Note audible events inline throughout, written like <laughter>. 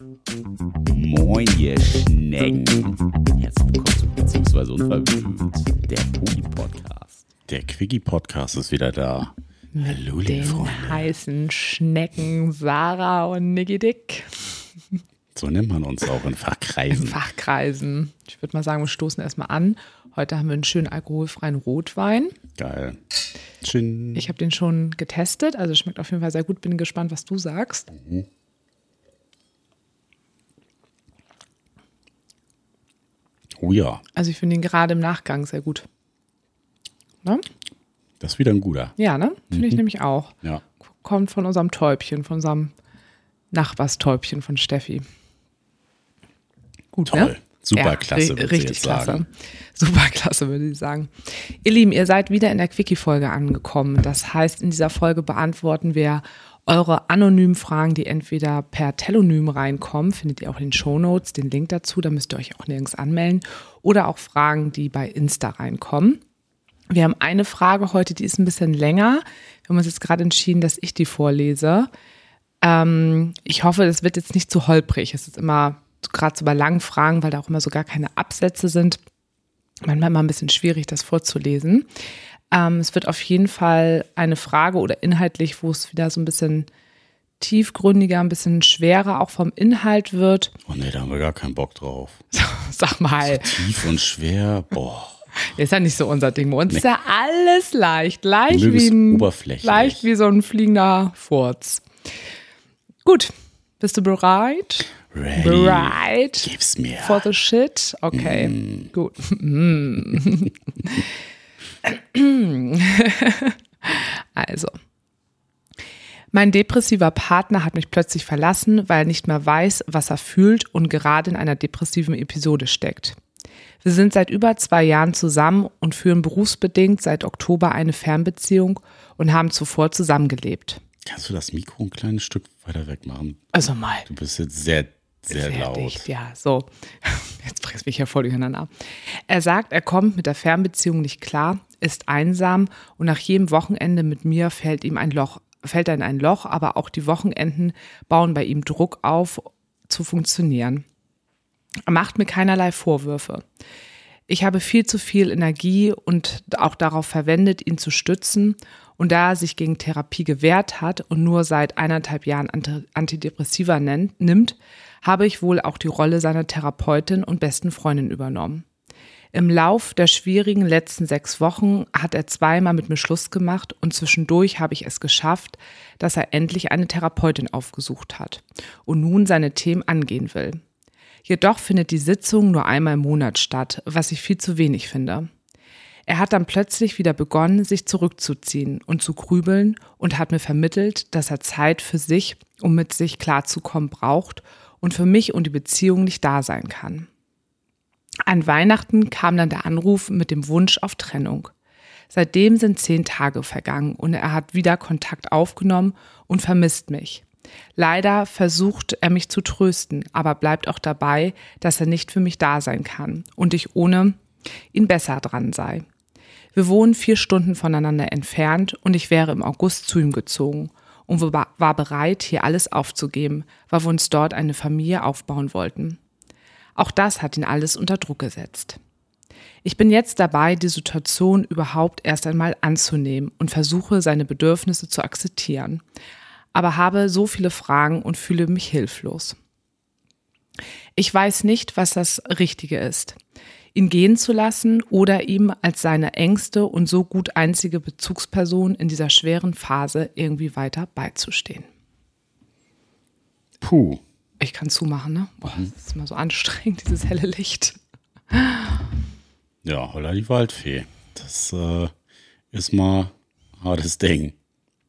Moin, ihr Schnecken. Herzlich willkommen zu Beziehungsweise Unverblümt, der Poli-Podcast. Der Quickie-Podcast ist wieder da. Hallo, liebe Den Freunde. heißen Schnecken Sarah und Niki Dick So nennt man uns auch in in Fachkreisen. Fachkreisen. Ich würde mal sagen, wir stoßen erstmal an. Heute haben wir einen schönen alkoholfreien Rotwein. Geil. Chin. Ich habe den schon getestet, also schmeckt auf jeden Fall sehr gut. Bin gespannt, was du sagst. Oh ja, Also ich finde ihn gerade im Nachgang sehr gut. Ne? das ist wieder ein guter. Ja, ne? Finde Mhm. ich nämlich auch. Ja. Kommt von unserem Täubchen, von unserem Nachbarstäubchen von Steffi. Gut, Toll. ne? Superklasse, Ja, würde richtig jetzt klasse. sagen. Superklasse, würde ich sagen. Ihr Lieben, ihr seid wieder in der Quickie-Folge angekommen. Das heißt, in dieser Folge beantworten wir eure anonymen Fragen, die entweder per Telonym reinkommen, findet ihr auch in den Shownotes, den Link dazu, da müsst ihr euch auch nirgends anmelden, oder auch Fragen, die bei Insta reinkommen. Wir haben eine Frage heute, die ist ein bisschen länger. Wir haben uns jetzt gerade entschieden, dass ich die vorlese. Ähm, ich hoffe, das wird jetzt nicht zu holprig. Es ist immer, gerade so bei langen Fragen, weil da auch immer so gar keine Absätze sind, manchmal immer ein bisschen schwierig, das vorzulesen. Ähm, es wird auf jeden Fall eine Frage oder inhaltlich, wo es wieder so ein bisschen tiefgründiger, ein bisschen schwerer auch vom Inhalt wird. Oh nee, da haben wir gar keinen Bock drauf. <laughs> Sag mal, Tief und schwer, boah. ist ja nicht so unser Ding. Bei uns ist ja alles leicht, leicht wie ein, leicht wie so ein fliegender Furz. Gut, bist du bereit? Ready. Bereit? Gib's mir. For the shit? Okay, Mm. gut. <laughs> Mm. <laughs> also. Mein depressiver Partner hat mich plötzlich verlassen, weil er nicht mehr weiß, was er fühlt und gerade in einer depressiven Episode steckt. Wir sind seit über zwei Jahren zusammen und führen berufsbedingt seit Oktober eine Fernbeziehung und haben zuvor zusammengelebt. Kannst du das Mikro ein kleines Stück weiter weg machen? Also mal. Du bist jetzt sehr, sehr, laut. ja, so. <laughs> Jetzt bringst mich ja voll durcheinander. Er sagt, er kommt mit der Fernbeziehung nicht klar, ist einsam und nach jedem Wochenende mit mir fällt ihm ein Loch, fällt er in ein Loch, aber auch die Wochenenden bauen bei ihm Druck auf, zu funktionieren. Er macht mir keinerlei Vorwürfe. Ich habe viel zu viel Energie und auch darauf verwendet, ihn zu stützen. Und da er sich gegen Therapie gewehrt hat und nur seit eineinhalb Jahren Anti- Antidepressiva nennt, nimmt, habe ich wohl auch die Rolle seiner Therapeutin und besten Freundin übernommen. Im Lauf der schwierigen letzten sechs Wochen hat er zweimal mit mir Schluss gemacht und zwischendurch habe ich es geschafft, dass er endlich eine Therapeutin aufgesucht hat und nun seine Themen angehen will. Jedoch findet die Sitzung nur einmal im Monat statt, was ich viel zu wenig finde. Er hat dann plötzlich wieder begonnen, sich zurückzuziehen und zu grübeln und hat mir vermittelt, dass er Zeit für sich, um mit sich klarzukommen, braucht und für mich und die Beziehung nicht da sein kann. An Weihnachten kam dann der Anruf mit dem Wunsch auf Trennung. Seitdem sind zehn Tage vergangen und er hat wieder Kontakt aufgenommen und vermisst mich. Leider versucht er mich zu trösten, aber bleibt auch dabei, dass er nicht für mich da sein kann und ich ohne ihn besser dran sei. Wir wohnen vier Stunden voneinander entfernt und ich wäre im August zu ihm gezogen und war bereit, hier alles aufzugeben, weil wir uns dort eine Familie aufbauen wollten. Auch das hat ihn alles unter Druck gesetzt. Ich bin jetzt dabei, die Situation überhaupt erst einmal anzunehmen und versuche, seine Bedürfnisse zu akzeptieren, aber habe so viele Fragen und fühle mich hilflos. Ich weiß nicht, was das Richtige ist. Ihn gehen zu lassen oder ihm als seine engste und so gut einzige Bezugsperson in dieser schweren Phase irgendwie weiter beizustehen. Puh. Ich kann zumachen, ne? Boah, das ist immer so anstrengend, <laughs> dieses helle Licht. Ja, holla die Waldfee. Das äh, ist mal ein hartes Ding.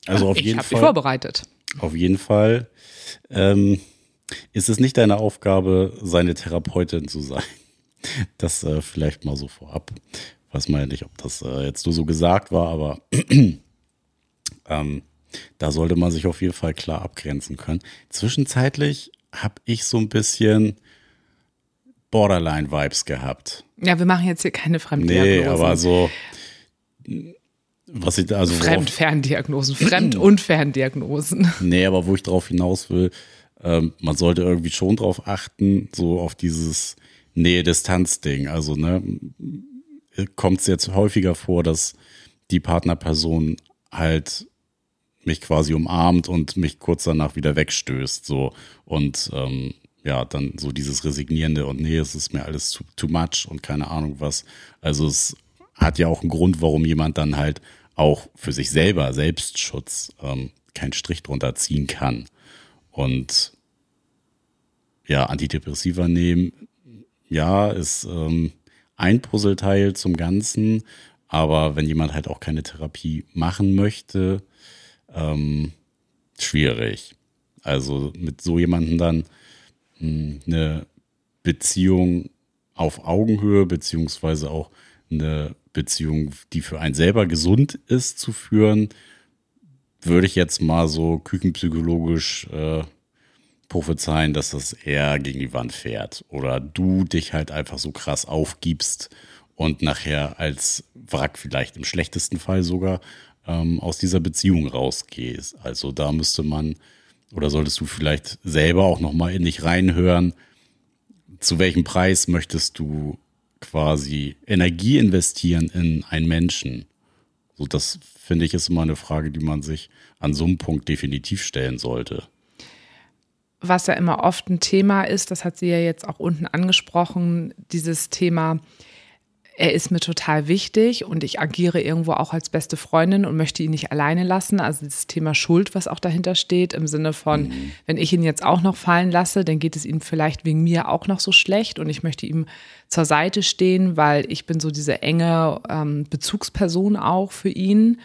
Also auf ich jeden habe mich Fall. vorbereitet. Auf jeden Fall ähm, ist es nicht deine Aufgabe, seine Therapeutin zu sein. Das äh, vielleicht mal so vorab. Weiß man ja nicht, ob das äh, jetzt nur so gesagt war, aber <clears throat> ähm, da sollte man sich auf jeden Fall klar abgrenzen können. Zwischenzeitlich habe ich so ein bisschen Borderline-Vibes gehabt. Ja, wir machen jetzt hier keine Nee, Fremddiagnosen. aber so, was ich da, also Fremd-Ferndiagnosen. Fremd- und Ferndiagnosen. Nee, aber wo ich drauf hinaus will, ähm, man sollte irgendwie schon drauf achten, so auf dieses Nähe-Distanz-Ding. Also, ne, kommt es jetzt häufiger vor, dass die Partnerperson halt mich quasi umarmt und mich kurz danach wieder wegstößt, so und ähm, ja, dann so dieses Resignierende und nee, es ist mir alles too, too much und keine Ahnung was. Also es hat ja auch einen Grund, warum jemand dann halt auch für sich selber, Selbstschutz, ähm, keinen Strich drunter ziehen kann. Und ja, Antidepressiva nehmen, ja, ist ähm, ein Puzzleteil zum Ganzen, aber wenn jemand halt auch keine Therapie machen möchte, ähm, schwierig. Also mit so jemandem dann mh, hm, eine Beziehung auf Augenhöhe, beziehungsweise auch eine Beziehung, die für einen selber gesund ist, zu führen, würde ich jetzt mal so küchenpsychologisch äh, prophezeien, dass das eher gegen die Wand fährt. Oder du dich halt einfach so krass aufgibst und nachher als Wrack vielleicht im schlechtesten Fall sogar ähm, aus dieser Beziehung rausgehst. Also da müsste man oder solltest du vielleicht selber auch nochmal in dich reinhören, zu welchem Preis möchtest du quasi Energie investieren in einen Menschen? So, das finde ich ist immer eine Frage, die man sich an so einem Punkt definitiv stellen sollte. Was ja immer oft ein Thema ist, das hat sie ja jetzt auch unten angesprochen, dieses Thema, er ist mir total wichtig und ich agiere irgendwo auch als beste Freundin und möchte ihn nicht alleine lassen. Also das Thema Schuld, was auch dahinter steht, im Sinne von, mhm. wenn ich ihn jetzt auch noch fallen lasse, dann geht es ihm vielleicht wegen mir auch noch so schlecht und ich möchte ihm zur Seite stehen, weil ich bin so diese enge ähm, Bezugsperson auch für ihn.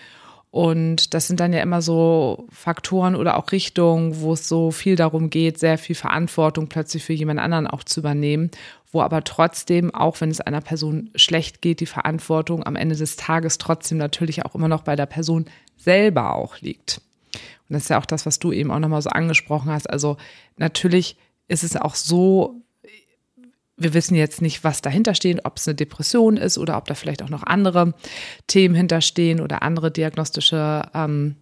Und das sind dann ja immer so Faktoren oder auch Richtungen, wo es so viel darum geht, sehr viel Verantwortung plötzlich für jemand anderen auch zu übernehmen wo aber trotzdem, auch wenn es einer Person schlecht geht, die Verantwortung am Ende des Tages trotzdem natürlich auch immer noch bei der Person selber auch liegt. Und das ist ja auch das, was du eben auch nochmal so angesprochen hast. Also natürlich ist es auch so, wir wissen jetzt nicht, was dahinter steht, ob es eine Depression ist oder ob da vielleicht auch noch andere Themen hinterstehen oder andere diagnostische ähm,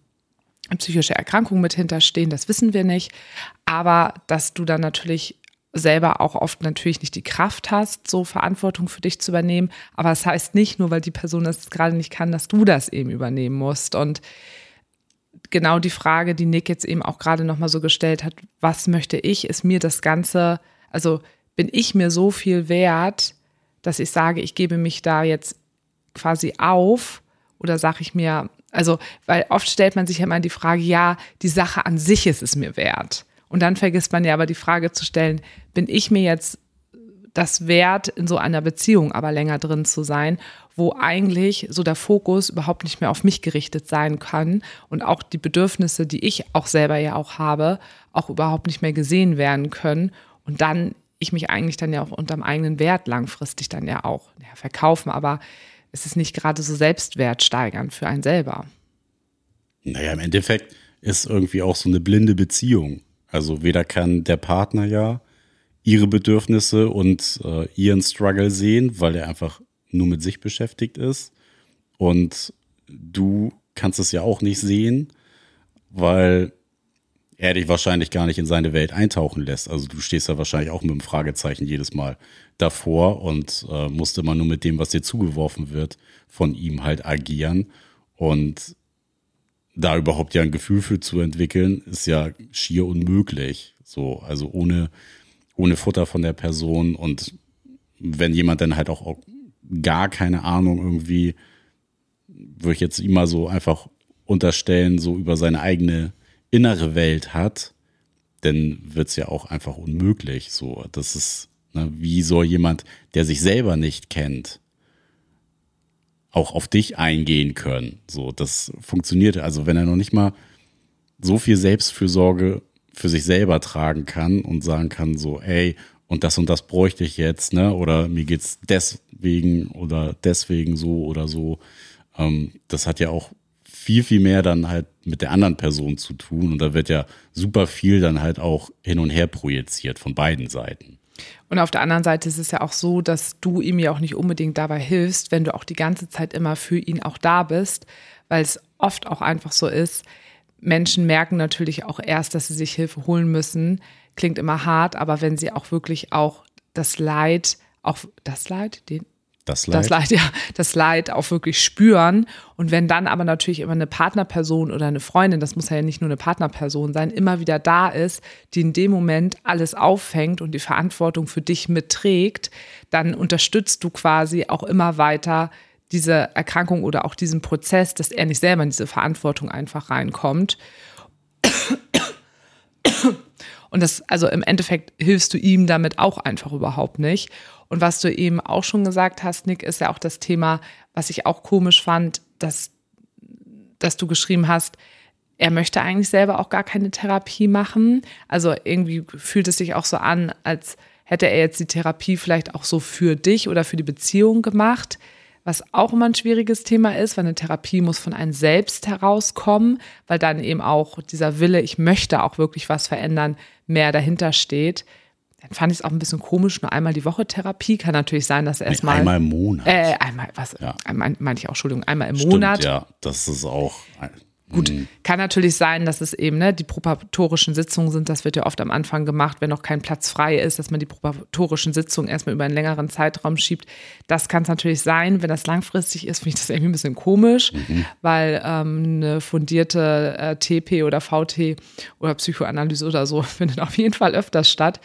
psychische Erkrankungen mit hinterstehen, das wissen wir nicht. Aber dass du dann natürlich selber auch oft natürlich nicht die Kraft hast, so Verantwortung für dich zu übernehmen. Aber es das heißt nicht nur, weil die Person das gerade nicht kann, dass du das eben übernehmen musst. Und genau die Frage, die Nick jetzt eben auch gerade nochmal so gestellt hat, was möchte ich, ist mir das Ganze, also bin ich mir so viel wert, dass ich sage, ich gebe mich da jetzt quasi auf oder sage ich mir, also, weil oft stellt man sich ja mal die Frage, ja, die Sache an sich ist es mir wert. Und dann vergisst man ja aber die Frage zu stellen, bin ich mir jetzt das wert, in so einer Beziehung aber länger drin zu sein, wo eigentlich so der Fokus überhaupt nicht mehr auf mich gerichtet sein kann und auch die Bedürfnisse, die ich auch selber ja auch habe, auch überhaupt nicht mehr gesehen werden können. Und dann ich mich eigentlich dann ja auch unterm eigenen Wert langfristig dann ja auch ja, verkaufen, aber es ist nicht gerade so selbstwertsteigernd für einen selber. Naja, im Endeffekt ist irgendwie auch so eine blinde Beziehung. Also weder kann der Partner ja ihre Bedürfnisse und äh, ihren Struggle sehen, weil er einfach nur mit sich beschäftigt ist. Und du kannst es ja auch nicht sehen, weil er dich wahrscheinlich gar nicht in seine Welt eintauchen lässt. Also du stehst ja wahrscheinlich auch mit einem Fragezeichen jedes Mal davor und äh, musst immer nur mit dem, was dir zugeworfen wird, von ihm halt agieren. Und da überhaupt ja ein Gefühl für zu entwickeln, ist ja schier unmöglich. So, also ohne, ohne Futter von der Person und wenn jemand dann halt auch gar keine Ahnung irgendwie, würde ich jetzt ihm mal so einfach unterstellen, so über seine eigene innere Welt hat, dann wird es ja auch einfach unmöglich. So, das ist, ne, wie soll jemand, der sich selber nicht kennt, auch auf dich eingehen können. So, das funktioniert. Also wenn er noch nicht mal so viel Selbstfürsorge für sich selber tragen kann und sagen kann, so, ey, und das und das bräuchte ich jetzt, ne? Oder mir geht's deswegen oder deswegen so oder so. Ähm, das hat ja auch viel, viel mehr dann halt mit der anderen Person zu tun. Und da wird ja super viel dann halt auch hin und her projiziert von beiden Seiten. Und auf der anderen Seite ist es ja auch so, dass du ihm ja auch nicht unbedingt dabei hilfst, wenn du auch die ganze Zeit immer für ihn auch da bist, weil es oft auch einfach so ist, Menschen merken natürlich auch erst, dass sie sich Hilfe holen müssen, klingt immer hart, aber wenn sie auch wirklich auch das Leid, auch das Leid, den, Das Leid. das Leid, ja, das Leid auch wirklich spüren. Und wenn dann aber natürlich immer eine Partnerperson oder eine Freundin, das muss ja nicht nur eine Partnerperson sein, immer wieder da ist, die in dem Moment alles auffängt und die Verantwortung für dich mitträgt, dann unterstützt du quasi auch immer weiter diese Erkrankung oder auch diesen Prozess, dass er nicht selber in diese Verantwortung einfach reinkommt. Und das, also im Endeffekt hilfst du ihm damit auch einfach überhaupt nicht. Und was du eben auch schon gesagt hast, Nick, ist ja auch das Thema, was ich auch komisch fand, dass, dass du geschrieben hast, er möchte eigentlich selber auch gar keine Therapie machen. Also irgendwie fühlt es sich auch so an, als hätte er jetzt die Therapie vielleicht auch so für dich oder für die Beziehung gemacht. Was auch immer ein schwieriges Thema ist, weil eine Therapie muss von einem selbst herauskommen, weil dann eben auch dieser Wille, ich möchte auch wirklich was verändern, mehr dahinter steht. Dann fand ich es auch ein bisschen komisch, nur einmal die Woche Therapie. Kann natürlich sein, dass Nee, erstmal. einmal im Monat. Äh, einmal, was? Ja. Einmal, meinte ich auch, Entschuldigung, einmal im Stimmt, Monat. ja, das ist auch. Gut, kann natürlich sein, dass es eben ne, die probatorischen Sitzungen sind. Das wird ja oft am Anfang gemacht, wenn noch kein Platz frei ist, dass man die probatorischen Sitzungen erstmal über einen längeren Zeitraum schiebt. Das kann es natürlich sein. Wenn das langfristig ist, finde ich das irgendwie ein bisschen komisch, weil ähm, eine fundierte äh, TP oder VT oder Psychoanalyse oder so <laughs> findet auf jeden Fall öfters statt.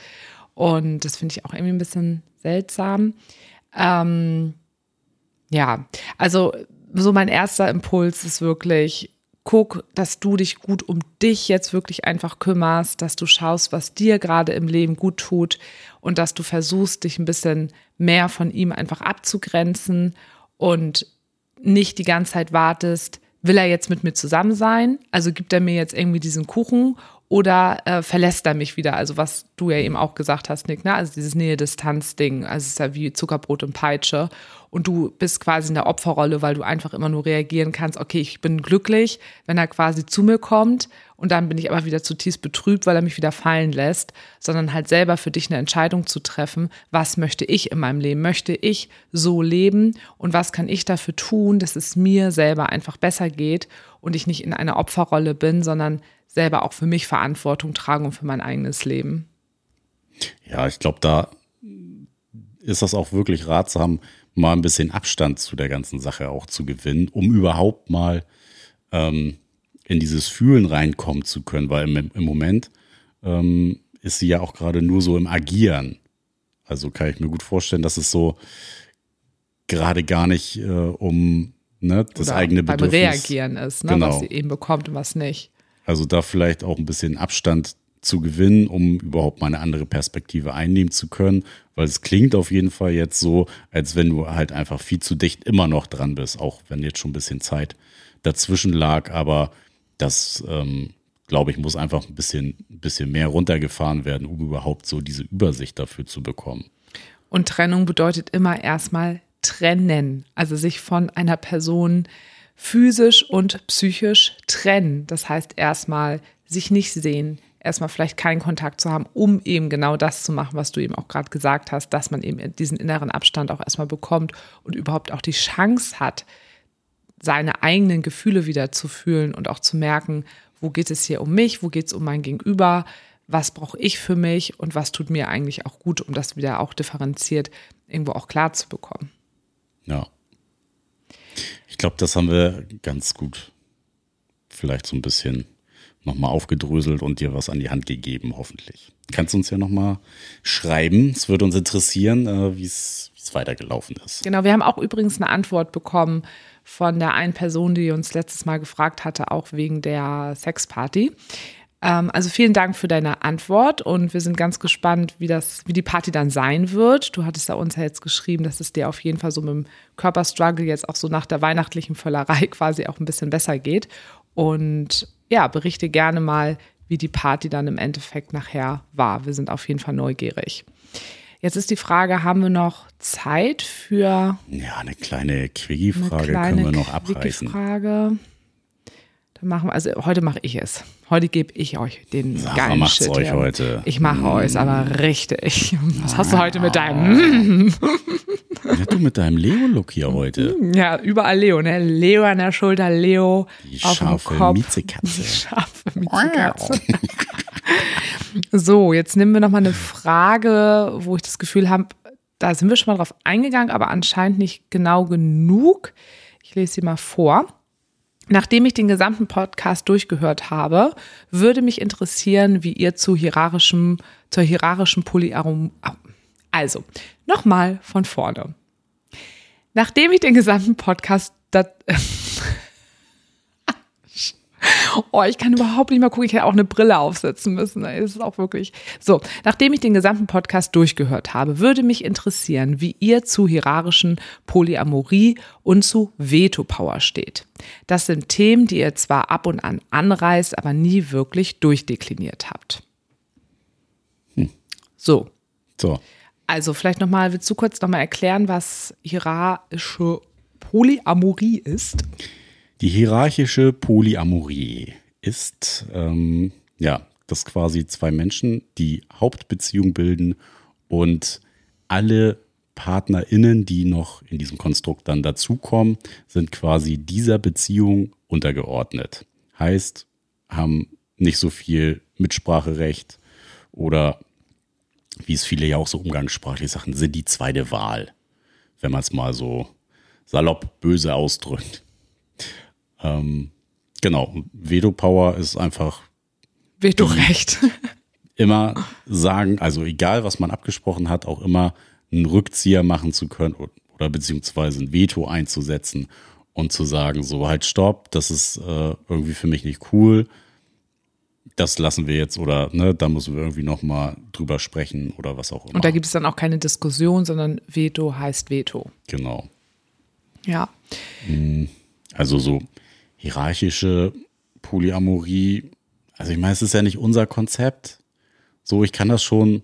Und das finde ich auch irgendwie ein bisschen seltsam. Ähm, ja, also so mein erster Impuls ist wirklich, guck, dass du dich gut um dich jetzt wirklich einfach kümmerst, dass du schaust, was dir gerade im Leben gut tut und dass du versuchst, dich ein bisschen mehr von ihm einfach abzugrenzen und nicht die ganze Zeit wartest, will er jetzt mit mir zusammen sein? Also gibt er mir jetzt irgendwie diesen Kuchen oder äh, verlässt er mich wieder? Also was du ja eben auch gesagt hast, Nick, ne? Also dieses Nähe-Distanz-Ding, also es ist ja wie Zuckerbrot und Peitsche und du bist quasi in der Opferrolle, weil du einfach immer nur reagieren kannst, okay, ich bin glücklich, wenn er quasi zu mir kommt und dann bin ich aber wieder zutiefst betrübt, weil er mich wieder fallen lässt, sondern halt selber für dich eine Entscheidung zu treffen, was möchte ich in meinem Leben? Möchte ich so leben und was kann ich dafür tun, dass es mir selber einfach besser geht und ich nicht in einer Opferrolle bin, sondern selber auch für mich Verantwortung trage und für mein eigenes Leben. Ja, ich glaube, da ist das auch wirklich ratsam, mal ein bisschen Abstand zu der ganzen Sache auch zu gewinnen, um überhaupt mal ähm, in dieses Fühlen reinkommen zu können, weil im, im Moment ähm, ist sie ja auch gerade nur so im Agieren. Also kann ich mir gut vorstellen, dass es so gerade gar nicht äh, um ne, das Oder eigene beim Bedürfnis. Reagieren ist, ne, Genau. was sie eben bekommt und was nicht. Also da vielleicht auch ein bisschen Abstand zu gewinnen, um überhaupt mal eine andere Perspektive einnehmen zu können, weil es klingt auf jeden Fall jetzt so, als wenn du halt einfach viel zu dicht immer noch dran bist, auch wenn jetzt schon ein bisschen Zeit dazwischen lag, aber das, ähm, glaube ich, muss einfach ein bisschen, ein bisschen mehr runtergefahren werden, um überhaupt so diese Übersicht dafür zu bekommen. Und Trennung bedeutet immer erstmal trennen, also sich von einer Person physisch und psychisch trennen. Das heißt erstmal sich nicht sehen, erstmal vielleicht keinen Kontakt zu haben, um eben genau das zu machen, was du eben auch gerade gesagt hast, dass man eben diesen inneren Abstand auch erstmal bekommt und überhaupt auch die Chance hat, seine eigenen Gefühle wieder zu fühlen und auch zu merken, wo geht es hier um mich, wo geht es um mein Gegenüber, was brauche ich für mich und was tut mir eigentlich auch gut, um das wieder auch differenziert irgendwo auch klar zu bekommen. Ja. Ich glaube, das haben wir ganz gut vielleicht so ein bisschen nochmal aufgedröselt und dir was an die Hand gegeben, hoffentlich. Kannst du uns ja nochmal schreiben. Es würde uns interessieren, äh, wie es wie es weitergelaufen ist. Genau, wir haben auch übrigens eine Antwort bekommen von der einen Person, die uns letztes Mal gefragt hatte, auch wegen der Sexparty. Ähm, also vielen Dank für deine Antwort und wir sind ganz gespannt, wie das, wie die Party dann sein wird. Du hattest da uns ja jetzt geschrieben, dass es dir auf jeden Fall so mit dem Körperstruggle jetzt auch so nach der weihnachtlichen Völlerei <laughs> quasi auch ein bisschen besser geht. Und ja, berichte gerne mal, wie die Party dann im Endeffekt nachher war. Wir sind auf jeden Fall neugierig. Jetzt ist die Frage, haben wir noch Zeit für Ja, eine kleine eine Quickie-Frage können wir noch abreißen. Frage? Dann machen wir, also heute mache ich es. Heute gebe ich euch den Sarah geilen macht's Shit. euch heute. Ich mache euch aber richtig. <laughs> Was hast du heute mit deinem? <laughs> Ja, du mit deinem Leo-Look hier heute. Ja, überall Leo, ne? Leo an der Schulter, Leo Die auf dem Kopf. Miezekatze. <laughs> Die scharfe Miezekatze. So, jetzt nehmen wir nochmal eine Frage, wo ich das Gefühl habe, da sind wir schon mal drauf eingegangen, aber anscheinend nicht genau genug. Ich lese sie mal vor. Nachdem ich den gesamten Podcast durchgehört habe, würde mich interessieren, wie ihr zu hierarchischem, zur hierarchischen Polyarom. Also, nochmal von vorne. Nachdem ich den gesamten Podcast. <laughs> Oh, ich kann überhaupt nicht mehr gucken. Ich hätte auch eine Brille aufsetzen müssen. Das ist auch wirklich. So, nachdem ich den gesamten Podcast durchgehört habe, würde mich interessieren, wie ihr zu hierarchischen Polyamorie und zu Veto-Power steht. Das sind Themen, die ihr zwar ab und an anreißt, aber nie wirklich durchdekliniert habt. Hm. So. So. Also, vielleicht nochmal, willst du kurz nochmal erklären, was hierarchische Polyamorie ist? Die hierarchische Polyamorie ist, ähm, ja, dass quasi zwei Menschen die Hauptbeziehung bilden und alle PartnerInnen, die noch in diesem Konstrukt dann dazukommen, sind quasi dieser Beziehung untergeordnet. Heißt, haben nicht so viel Mitspracherecht oder wie es viele ja auch so umgangssprachlich sagen, sind die zweite Wahl, wenn man es mal so salopp böse ausdrückt. Ähm, genau, Veto-Power ist einfach. Veto-Recht. immer sagen, also egal was man abgesprochen hat, auch immer einen Rückzieher machen zu können oder beziehungsweise ein Veto einzusetzen und zu sagen, so halt stopp, das ist äh, irgendwie für mich nicht cool. Das lassen wir jetzt oder ne, da müssen wir irgendwie nochmal drüber sprechen oder was auch immer. Und da gibt es dann auch keine Diskussion, sondern Veto heißt Veto. Genau. Ja. Also so hierarchische Polyamorie, also ich meine, es ist ja nicht unser Konzept. So, ich kann das schon.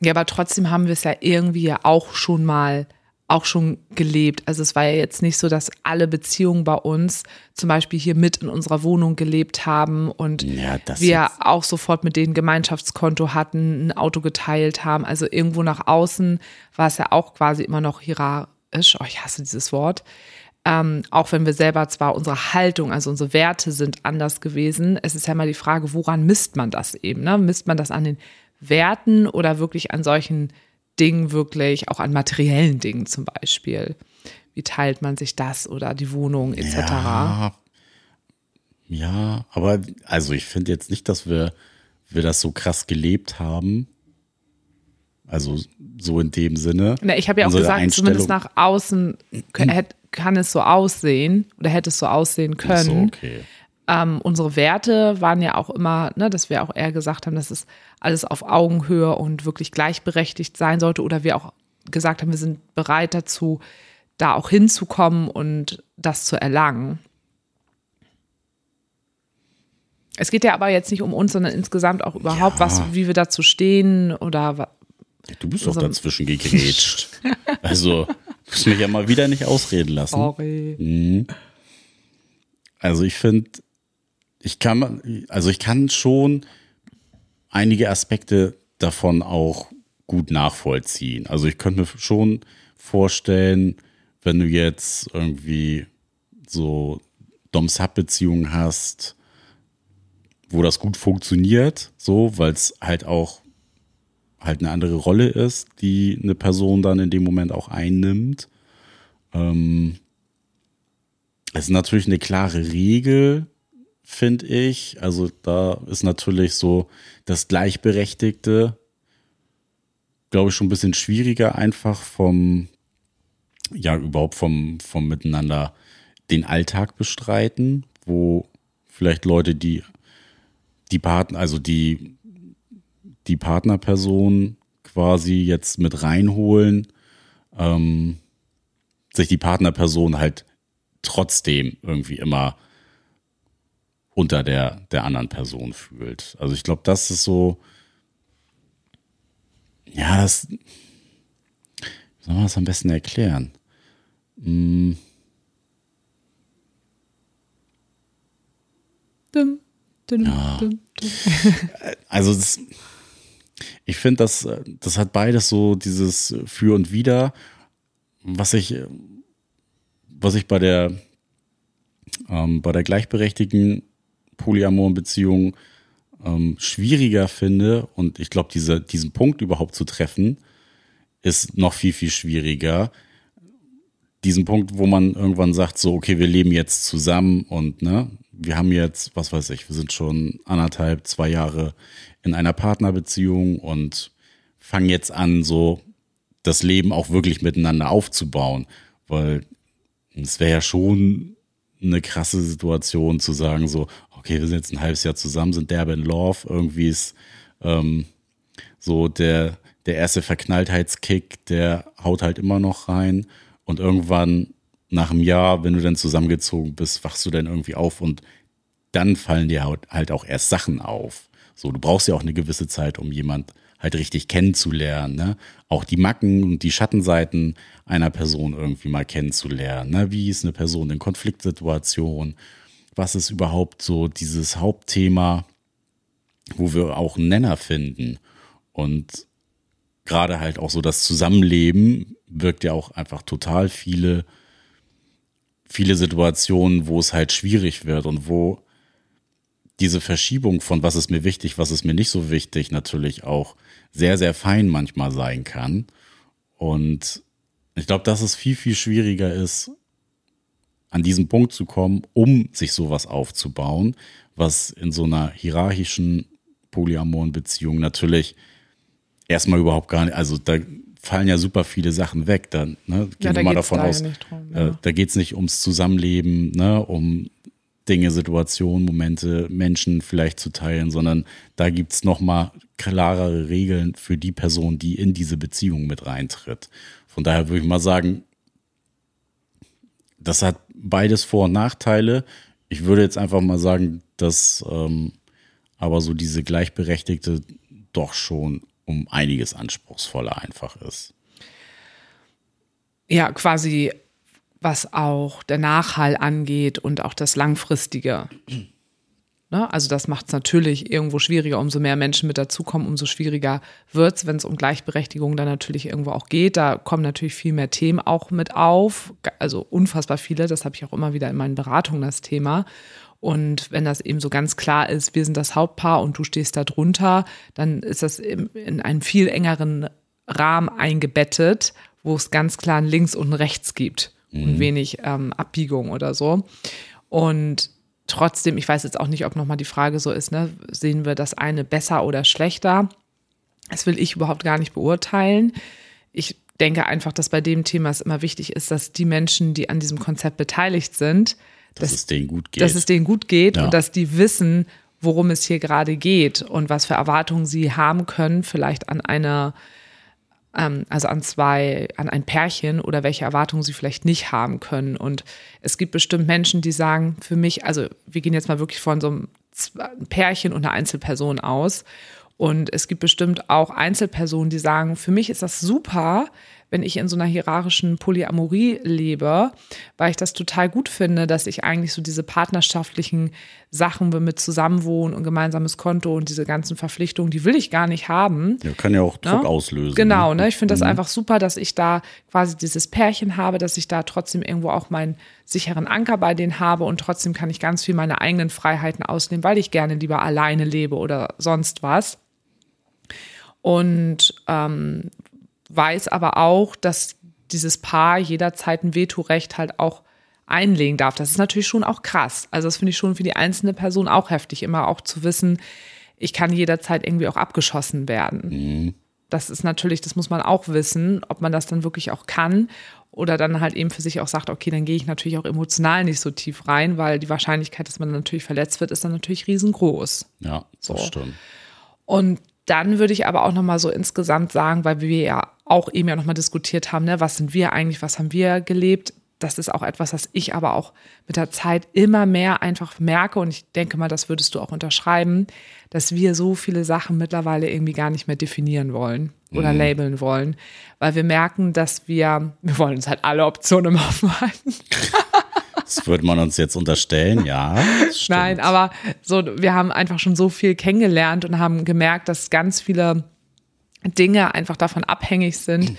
Ja, aber trotzdem haben wir es ja irgendwie ja auch schon mal auch schon gelebt. Also es war ja jetzt nicht so, dass alle Beziehungen bei uns zum Beispiel hier mit in unserer Wohnung gelebt haben und Ja, wir jetzt- auch sofort mit denen Gemeinschaftskonto hatten, ein Auto geteilt haben. Also irgendwo nach außen war es ja auch quasi immer noch hierarchisch. Oh, ich hasse dieses Wort. Ähm, auch wenn wir selber zwar unsere Haltung, also unsere Werte sind anders gewesen. Es ist ja mal die Frage, woran misst man das eben? Ne? Misst man das an den Werten oder wirklich an solchen Dingen, wirklich auch an materiellen Dingen zum Beispiel? Wie teilt man sich das oder die Wohnung etc.? Ja, ja, aber also ich finde jetzt nicht, dass wir, wir das so krass gelebt haben. Also so in dem Sinne. Na, ich habe ja auch gesagt, zumindest nach außen kann es so aussehen oder hätte es so aussehen können. So, okay. ähm, unsere Werte waren ja auch immer, ne, dass wir auch eher gesagt haben, dass es alles auf Augenhöhe und wirklich gleichberechtigt sein sollte oder wir auch gesagt haben, wir sind bereit dazu, da auch hinzukommen und das zu erlangen. Es geht ja aber jetzt nicht um uns, sondern insgesamt auch überhaupt, Ja. was, wie wir dazu stehen oder wa- Du bist doch So- dazwischen gegrätscht. <laughs> also, musst mich ja mal wieder nicht ausreden lassen. sorry. Also ich finde, ich kann, also ich kann schon einige Aspekte davon auch gut nachvollziehen. Also ich könnte mir schon vorstellen, wenn du jetzt irgendwie so Dom-Sub-Beziehungen hast, wo das gut funktioniert, so, weil es halt auch halt eine andere Rolle ist, die eine Person dann in dem Moment auch einnimmt. Ähm, es ist natürlich eine klare Regel, finde ich. Also da ist natürlich so das Gleichberechtigte, glaube ich, schon ein bisschen schwieriger, einfach vom, ja, überhaupt vom, vom Miteinander den Alltag bestreiten, wo vielleicht Leute, die die Partner, also die, die Partnerperson quasi jetzt mit reinholen, ähm, sich die Partnerperson halt trotzdem irgendwie immer unter der, der anderen Person fühlt. Also ich glaube, das ist so, ja, das, wie soll man das am besten erklären? Dum, dum, Ja. dum, dum. <laughs> Also das, ich finde, das, äh, das hat beides so dieses Für und Wider, was ich, äh, was ich bei der, ähm, bei der gleichberechtigten polyamoren Beziehung ähm, schwieriger finde und ich glaube, diese, diesen Punkt überhaupt zu treffen, ist noch viel, viel schwieriger. Diesen Punkt, wo man irgendwann sagt, so, okay, wir leben jetzt zusammen und ne, wir haben jetzt, was weiß ich, wir sind schon anderthalb, zwei Jahre in einer Partnerbeziehung und fangen jetzt an, so das Leben auch wirklich miteinander aufzubauen. Weil es wäre ja schon eine krasse Situation zu sagen, so, okay, wir sind jetzt ein halbes Jahr zusammen, sind derbe in Love, irgendwie ist ähm, so der, der erste Verknalltheitskick, der haut halt immer noch rein und irgendwann nach einem Jahr, wenn du dann zusammengezogen bist, wachst du dann irgendwie auf und dann fallen dir halt auch erst Sachen auf. So, du brauchst ja auch eine gewisse Zeit, um jemand halt richtig kennenzulernen, ne? Auch die Macken und die Schattenseiten einer Person irgendwie mal kennenzulernen, ne? Wie ist eine Person in Konfliktsituationen? Was ist überhaupt so dieses Hauptthema, wo wir auch einen Nenner finden? Und gerade halt auch so das Zusammenleben wirkt ja auch einfach total viele, viele Situationen, wo es halt schwierig wird und wo diese Verschiebung von was ist mir wichtig, was ist mir nicht so wichtig, natürlich auch sehr, sehr fein manchmal sein kann. Und ich glaube, dass es viel, viel schwieriger ist, an diesen Punkt zu kommen, um sich sowas aufzubauen, was in so einer hierarchischen polyamoren Beziehung natürlich erstmal überhaupt gar nicht, also da fallen ja super viele Sachen weg. Dann ne, gehen ja, wir mal davon da aus, ja ja. äh, da geht es nicht ums Zusammenleben, ne, um Dinge, Situationen, Momente, Menschen vielleicht zu teilen, sondern da gibt es nochmal klarere Regeln für die Person, die in diese Beziehung mit reintritt. Von daher würde ich mal sagen, das hat beides Vor- und Nachteile. Ich würde jetzt einfach mal sagen, dass ähm, aber so diese gleichberechtigte doch schon um einiges anspruchsvoller einfach ist. Ja, quasi was auch der Nachhall angeht und auch das Langfristige. <clears throat> Ne? Also das macht es natürlich irgendwo schwieriger. Umso mehr Menschen mit dazukommen, umso schwieriger wird es, wenn es um Gleichberechtigung dann natürlich irgendwo auch geht. Da kommen natürlich viel mehr Themen auch mit auf. Also unfassbar viele. Das habe ich auch immer wieder in meinen Beratungen das Thema. Und wenn das eben so ganz klar ist, wir sind das Hauptpaar und du stehst da drunter, dann ist das in einen viel engeren Rahmen eingebettet, wo es ganz klar ein Links und ein Rechts gibt mhm. und wenig ähm, Abbiegung oder so. Und trotzdem, ich weiß jetzt auch nicht, ob nochmal die Frage so ist, ne, sehen wir das eine besser oder schlechter? Das will ich überhaupt gar nicht beurteilen. Ich denke einfach, dass bei dem Thema es immer wichtig ist, dass die Menschen, die an diesem Konzept beteiligt sind, dass, dass es denen gut geht. Dass es denen gut geht ja. und dass die wissen, worum es hier gerade geht und was für Erwartungen sie haben können, vielleicht an einer ähm, also an zwei, an ein Pärchen oder welche Erwartungen sie vielleicht nicht haben können. Und es gibt bestimmt Menschen, die sagen, für mich, also wir gehen jetzt mal wirklich von so einem Pärchen und einer Einzelperson aus. Und es gibt bestimmt auch Einzelpersonen, die sagen, für mich ist das super, wenn ich in so einer hierarchischen Polyamorie lebe, weil ich das total gut finde, dass ich eigentlich so diese partnerschaftlichen Sachen mit Zusammenwohnen und gemeinsames Konto und diese ganzen Verpflichtungen, die will ich gar nicht haben. Ja, kann ja auch Druck ne? auslösen. Genau, ne? Ich finde das mhm. einfach super, dass ich da quasi dieses Pärchen habe, dass ich da trotzdem irgendwo auch meinen sicheren Anker bei denen habe und trotzdem kann ich ganz viel meine eigenen Freiheiten ausnehmen, weil ich gerne lieber alleine lebe oder sonst was. Und ähm, weiß aber auch, dass dieses Paar jederzeit ein Vetorecht halt auch einlegen darf. Das ist natürlich schon auch krass. Also das finde ich schon für die einzelne Person auch heftig, immer auch zu wissen, ich kann jederzeit irgendwie auch abgeschossen werden. Mhm. Das ist natürlich, das muss man auch wissen, ob man das dann wirklich auch kann oder dann halt eben für sich auch sagt, okay, dann gehe ich natürlich auch emotional nicht so tief rein, weil die Wahrscheinlichkeit, dass man natürlich verletzt wird, ist dann natürlich riesengroß. Ja, so. das stimmt. Und dann würde ich aber auch nochmal so insgesamt sagen, weil wir ja auch eben ja nochmal diskutiert haben, ne, was sind wir eigentlich, was haben wir gelebt? Das ist auch etwas, was ich aber auch mit der Zeit immer mehr einfach merke und ich denke mal, das würdest du auch unterschreiben, dass wir so viele Sachen mittlerweile irgendwie gar nicht mehr definieren wollen oder mhm. labeln wollen, weil wir merken, dass wir, wir wollen uns halt alle Optionen im Offen halten. Das würde man uns jetzt unterstellen, ja. Nein, aber so, wir haben einfach schon so viel kennengelernt und haben gemerkt, dass ganz viele Dinge einfach davon abhängig sind,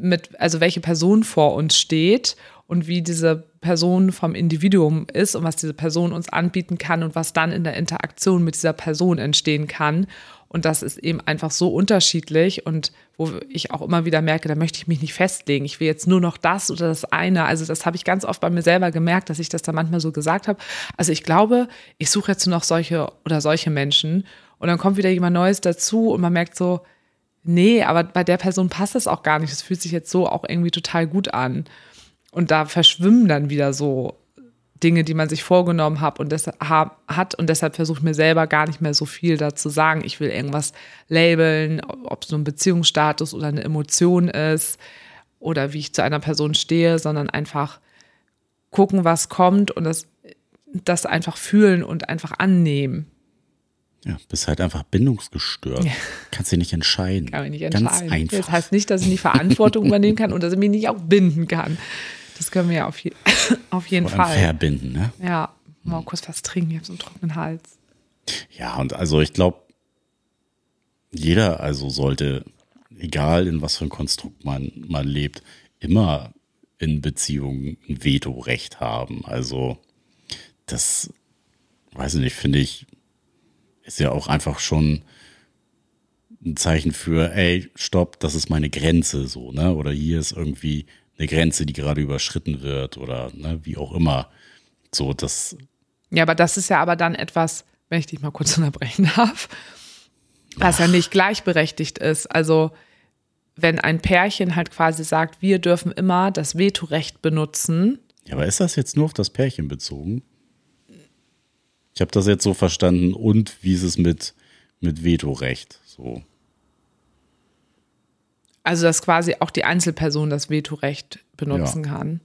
mit, also welche Person vor uns steht und wie diese Person vom Individuum ist und was diese Person uns anbieten kann und was dann in der Interaktion mit dieser Person entstehen kann. Und das ist eben einfach so unterschiedlich und wo ich auch immer wieder merke, da möchte ich mich nicht festlegen. Ich will jetzt nur noch das oder das eine. Also das habe ich ganz oft bei mir selber gemerkt, dass ich das da manchmal so gesagt habe. Also ich glaube, ich suche jetzt nur noch solche oder solche Menschen und dann kommt wieder jemand Neues dazu und man merkt so, nee, aber bei der Person passt das auch gar nicht. Es fühlt sich jetzt so auch irgendwie total gut an. Und da verschwimmen dann wieder so Dinge, die man sich vorgenommen hat und, deshalb, hat und deshalb versucht mir selber gar nicht mehr so viel dazu sagen. Ich will irgendwas labeln, ob es so ein Beziehungsstatus oder eine Emotion ist oder wie ich zu einer Person stehe, sondern einfach gucken, was kommt und das, das einfach fühlen und einfach annehmen. Ja, bist halt einfach bindungsgestört. Ja. Kannst dich nicht entscheiden. Kann mich nicht entscheiden. Ganz einfach. Das heißt nicht, dass ich die Verantwortung übernehmen kann und dass ich mich nicht auch binden kann. Das können wir ja auf, je <coughs> auf jeden Vor Fall. Verbinden, ne? Ja, mal kurz was trinken, ich habe so einen trockenen Hals. Ja, und also ich glaube, jeder also sollte, egal in was für ein Konstrukt man, man lebt, immer in Beziehungen ein Vetorecht haben. Also das, weiß ich nicht, finde ich, ist ja auch einfach schon ein Zeichen für, ey, stopp, das ist meine Grenze, so, ne? Oder hier ist irgendwie eine Grenze, die gerade überschritten wird oder ne, wie auch immer. So, das. Ja, aber das ist ja aber dann etwas, wenn ich dich mal kurz <laughs> unterbrechen darf, was Ach. ja nicht gleichberechtigt ist. Also, wenn ein Pärchen halt quasi sagt, wir dürfen immer das Vetorecht benutzen. Ja, aber ist das jetzt nur auf das Pärchen bezogen? Ich habe das jetzt so verstanden und wie ist es mit, mit Vetorecht? So. Also, dass quasi auch die Einzelperson das Vetorecht benutzen ja. kann.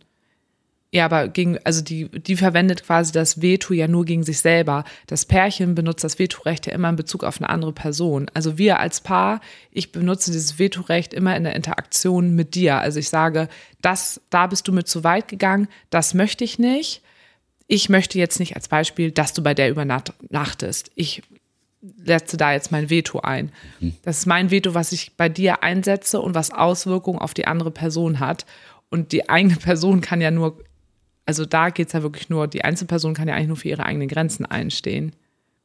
Ja, aber gegen, also die, die verwendet quasi das Veto ja nur gegen sich selber. Das Pärchen benutzt das Vetorecht ja immer in Bezug auf eine andere Person. Also wir als Paar, ich benutze dieses Vetorecht immer in der Interaktion mit dir. Also ich sage, das, da bist du mit zu weit gegangen, das möchte ich nicht. Ich möchte jetzt nicht als Beispiel, dass du bei der übernachtest. Ich setze da jetzt mein Veto ein. Mhm. Das ist mein Veto, was ich bei dir einsetze und was Auswirkungen auf die andere Person hat. Und die eigene Person kann ja nur, also da geht es ja wirklich nur, die Einzelperson kann ja eigentlich nur für ihre eigenen Grenzen einstehen.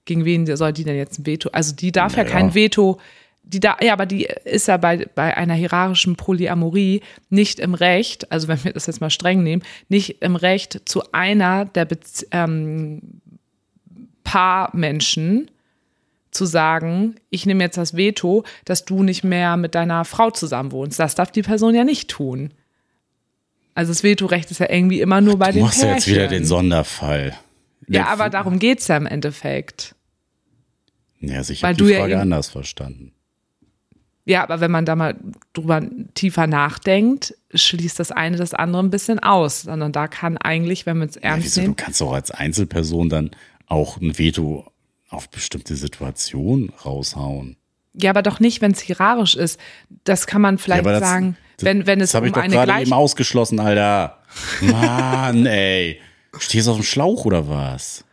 Gegen wen soll die denn jetzt ein Veto? Also die darf naja. ja kein Veto, die da, ja, aber die ist ja bei, bei einer hierarchischen Polyamorie nicht im Recht, also wenn wir das jetzt mal streng nehmen, nicht im Recht zu einer der ähm, Paarmenschen zu sagen, ich nehme jetzt das Veto, dass du nicht mehr mit deiner Frau zusammen wohnst. Das darf die Person ja nicht tun. Also das Vetorecht ist ja irgendwie immer nur bei du den machst Pärchen. jetzt wieder den Sonderfall. Ja, aber darum geht es ja im Endeffekt. Ja, also ich habe die Frage ja anders verstanden. Ja, aber wenn man da mal drüber tiefer nachdenkt, schließt das eine das andere ein bisschen aus. Sondern da kann eigentlich, wenn man es ernst ja, wieso, nimmt. Du kannst auch als Einzelperson dann auch ein Veto auf bestimmte Situationen raushauen. Ja, aber doch nicht, wenn es hierarchisch ist. Das kann man vielleicht ja, das, sagen, wenn, wenn es das um ich doch gerade eben ausgeschlossen, Alter. Mann, ey. Stehst du auf dem Schlauch oder was?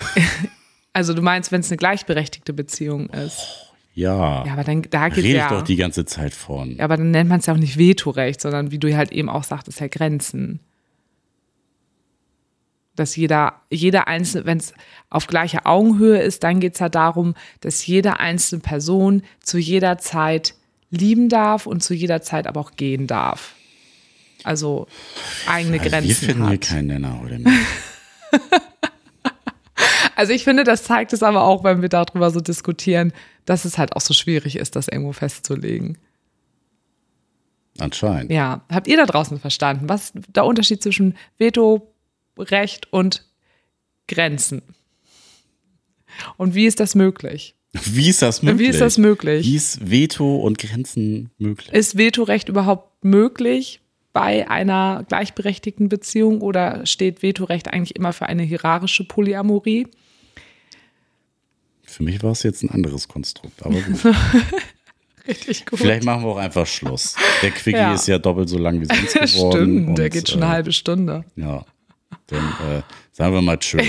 <laughs> Also du meinst, wenn es eine gleichberechtigte Beziehung ist. Ja. Ja, aber dann da geht Rede ja. ich doch die ganze Zeit von. Ja, aber dann nennt man es ja auch nicht Vetorecht, sondern wie du halt eben auch sagtest, ja Grenzen dass jeder, jeder einzelne, wenn es auf gleicher Augenhöhe ist, dann geht es ja darum, dass jede einzelne Person zu jeder Zeit lieben darf und zu jeder Zeit aber auch gehen darf. Also eigene also Grenzen. Wir finden hat. hier keinen Nenner oder nicht. <laughs> also ich finde, das zeigt es aber auch, wenn wir darüber so diskutieren, dass es halt auch so schwierig ist, das irgendwo festzulegen. Anscheinend. Ja. Habt ihr da draußen verstanden? Was ist der Unterschied zwischen Veto, Recht und Grenzen. Und wie ist das möglich? <laughs> Wie ist das möglich? Wie ist das möglich? Wie ist Veto und Grenzen möglich? Ist Vetorecht überhaupt möglich bei einer gleichberechtigten Beziehung oder steht Vetorecht eigentlich immer für eine hierarchische Polyamorie? Für mich war es jetzt ein anderes Konstrukt, aber gut. <laughs> Richtig gut. Vielleicht machen wir auch einfach Schluss. Der Quickie ja. ist ja doppelt so lang wie sonst <laughs> geworden. Stimmt, der geht schon eine äh, halbe Stunde. Ja. Dann äh, sagen wir mal tschö. <laughs>